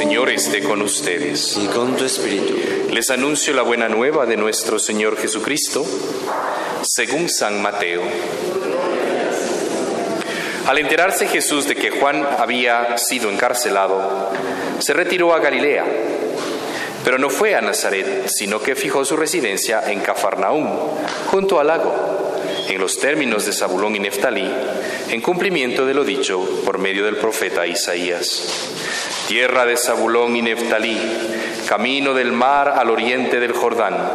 Señor esté con ustedes. y con tu espíritu. Les anuncio la buena nueva de nuestro Señor Jesucristo, según San Mateo. Al enterarse Jesús de que Juan había sido encarcelado, se retiró a Galilea, pero no fue a Nazaret, sino que fijó su residencia en Cafarnaúm, junto al lago, en los términos de Zabulón y Neftalí, en cumplimiento de lo dicho por medio del profeta Isaías. Tierra de Zabulón y Neftalí, camino del mar al oriente del Jordán,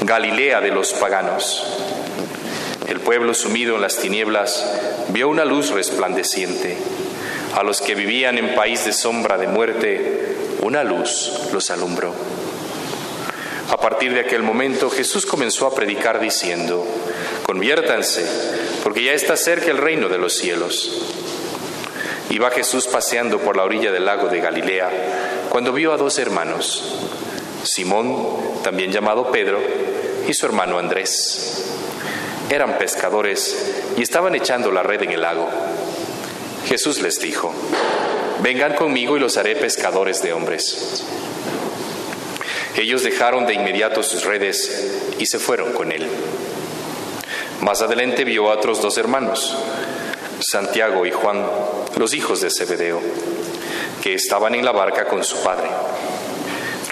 Galilea de los paganos. El pueblo sumido en las tinieblas vio una luz resplandeciente. A los que vivían en país de sombra de muerte, una luz los alumbró. A partir de aquel momento Jesús comenzó a predicar diciendo, conviértanse, porque ya está cerca el reino de los cielos. Iba Jesús paseando por la orilla del lago de Galilea cuando vio a dos hermanos, Simón, también llamado Pedro, y su hermano Andrés. Eran pescadores y estaban echando la red en el lago. Jesús les dijo, vengan conmigo y los haré pescadores de hombres. Ellos dejaron de inmediato sus redes y se fueron con él. Más adelante vio a otros dos hermanos, Santiago y Juan, los hijos de Zebedeo, que estaban en la barca con su padre,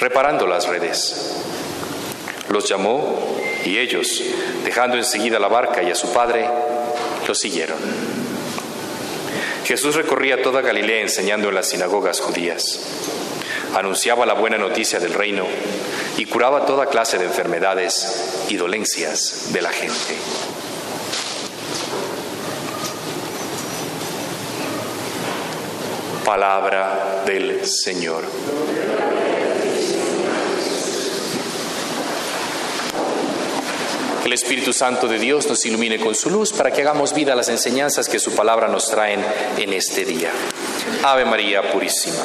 reparando las redes. Los llamó y ellos, dejando enseguida la barca y a su padre, lo siguieron. Jesús recorría toda Galilea enseñando en las sinagogas judías. Anunciaba la buena noticia del reino y curaba toda clase de enfermedades y dolencias de la gente. Palabra del Señor. El Espíritu Santo de Dios nos ilumine con su luz para que hagamos vida a las enseñanzas que su palabra nos traen en este día. Ave María Purísima.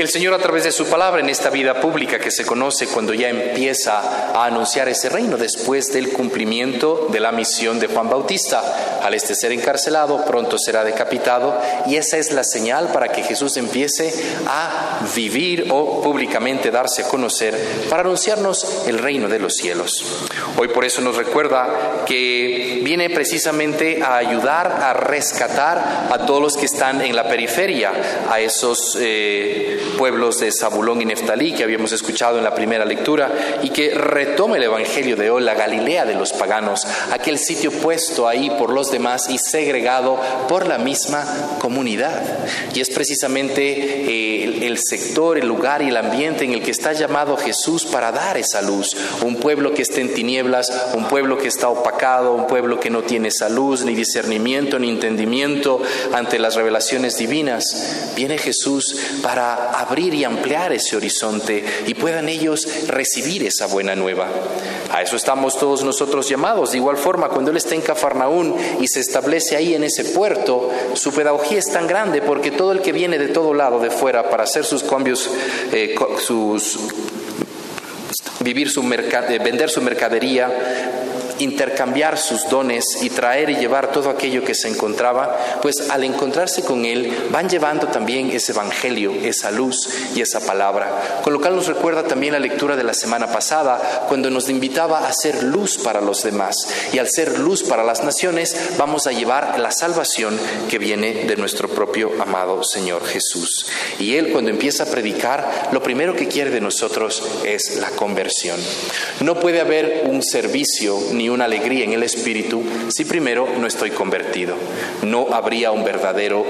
El Señor a través de su palabra en esta vida pública que se conoce cuando ya empieza a anunciar ese reino después del cumplimiento de la misión de Juan Bautista. Al este ser encarcelado, pronto será decapitado y esa es la señal para que Jesús empiece a vivir o públicamente darse a conocer para anunciarnos el reino de los cielos. Hoy por eso nos recuerda que viene precisamente a ayudar a rescatar a todos los que están en la periferia, a esos eh, pueblos de Zabulón y Neftalí que habíamos escuchado en la primera lectura y que retoma el Evangelio de hoy, la Galilea de los paganos, aquel sitio puesto ahí por los demás y segregado por la misma comunidad. Y es precisamente eh, el sector, el lugar y el ambiente en el que está llamado Jesús para dar esa luz. Un pueblo que esté en tinieblas, un pueblo que está opacado, un pueblo que no tiene esa luz, ni discernimiento, ni entendimiento ante las revelaciones divinas. Viene Jesús para abrir y ampliar ese horizonte y puedan ellos recibir esa buena nueva. A eso estamos todos nosotros llamados. De igual forma, cuando Él está en Cafarnaún y se establece ahí en ese puerto, su pedagogía es tan grande porque todo el que viene de todo lado de fuera para hacer sus cambios, eh, sus mercad vender su mercadería, intercambiar sus dones y traer y llevar todo aquello que se encontraba, pues al encontrarse con Él van llevando también ese evangelio, esa luz y esa palabra. Con lo cual nos recuerda también la lectura de la semana pasada, cuando nos invitaba a ser luz para los demás. Y al ser luz para las naciones, vamos a llevar la salvación que viene de nuestro propio amado Señor Jesús. Y Él cuando empieza a predicar, lo primero que quiere de nosotros es la conversión. No puede haber un servicio ni una alegría en el espíritu si primero no estoy convertido. No habría un verdadero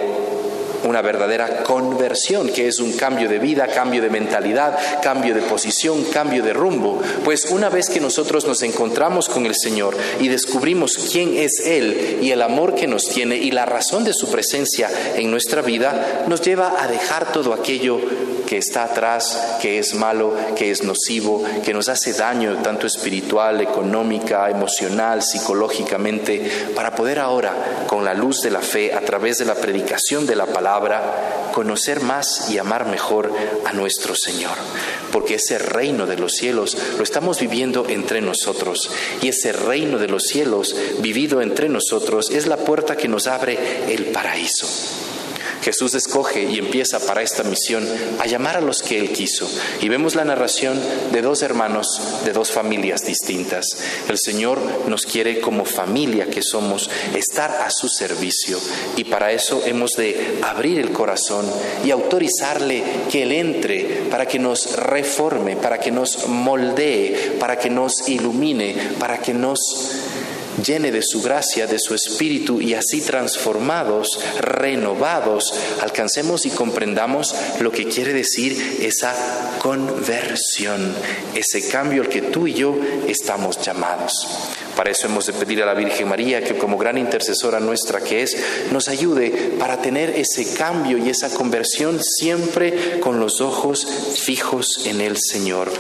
una verdadera conversión, que es un cambio de vida, cambio de mentalidad, cambio de posición, cambio de rumbo. Pues una vez que nosotros nos encontramos con el Señor y descubrimos quién es Él y el amor que nos tiene y la razón de su presencia en nuestra vida, nos lleva a dejar todo aquello que está atrás, que es malo, que es nocivo, que nos hace daño tanto espiritual, económica, emocional, psicológicamente, para poder ahora, con la luz de la fe, a través de la predicación de la palabra, conocer más y amar mejor a nuestro Señor. Porque ese reino de los cielos lo estamos viviendo entre nosotros. Y ese reino de los cielos vivido entre nosotros es la puerta que nos abre el paraíso. Jesús escoge y empieza para esta misión a llamar a los que Él quiso. Y vemos la narración de dos hermanos de dos familias distintas. El Señor nos quiere como familia que somos estar a su servicio. Y para eso hemos de abrir el corazón y autorizarle que Él entre para que nos reforme, para que nos moldee, para que nos ilumine, para que nos llene de su gracia, de su espíritu y así transformados, renovados, alcancemos y comprendamos lo que quiere decir esa conversión, ese cambio al que tú y yo estamos llamados. Para eso hemos de pedir a la Virgen María que como gran intercesora nuestra que es, nos ayude para tener ese cambio y esa conversión siempre con los ojos fijos en el Señor.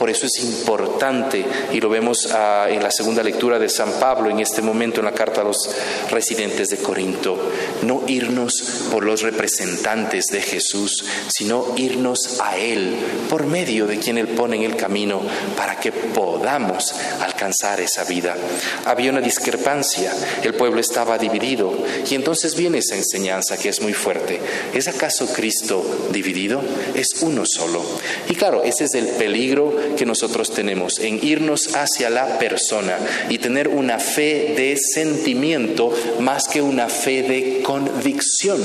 Por eso es importante, y lo vemos ah, en la segunda lectura de San Pablo en este momento en la carta a los residentes de Corinto, no irnos por los representantes de Jesús, sino irnos a Él por medio de quien Él pone en el camino para que podamos alcanzar esa vida. Había una discrepancia, el pueblo estaba dividido y entonces viene esa enseñanza que es muy fuerte. ¿Es acaso Cristo dividido? Es uno solo. Y claro, ese es el peligro que nosotros tenemos en irnos hacia la persona y tener una fe de sentimiento más que una fe de convicción.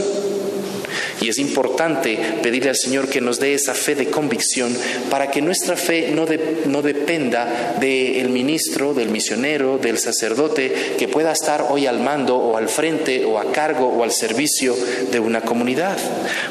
Y es importante pedirle al Señor que nos dé esa fe de convicción para que nuestra fe no, no dependa del ministro, del misionero, del sacerdote que pueda estar hoy al mando o al frente o a cargo o al servicio de una comunidad.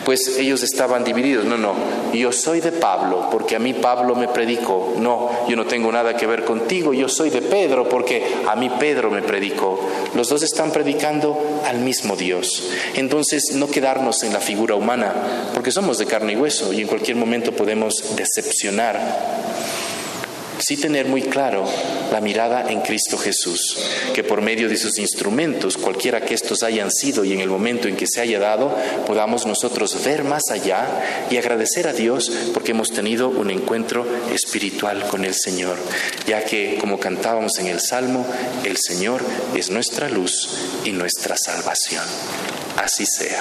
Pues ellos estaban divididos. No, no, yo soy de Pablo porque a mí Pablo me predicó. No, yo no tengo nada que ver contigo. Yo soy de Pedro porque a mí Pedro me predicó. Los dos están predicando al mismo Dios. Entonces, no quedarnos en la figura humana, porque somos de carne y hueso y en cualquier momento podemos decepcionar. Sí tener muy claro la mirada en Cristo Jesús, que por medio de sus instrumentos, cualquiera que estos hayan sido y en el momento en que se haya dado, podamos nosotros ver más allá y agradecer a Dios porque hemos tenido un encuentro espiritual con el Señor, ya que como cantábamos en el Salmo, el Señor es nuestra luz y nuestra salvación. Así sea.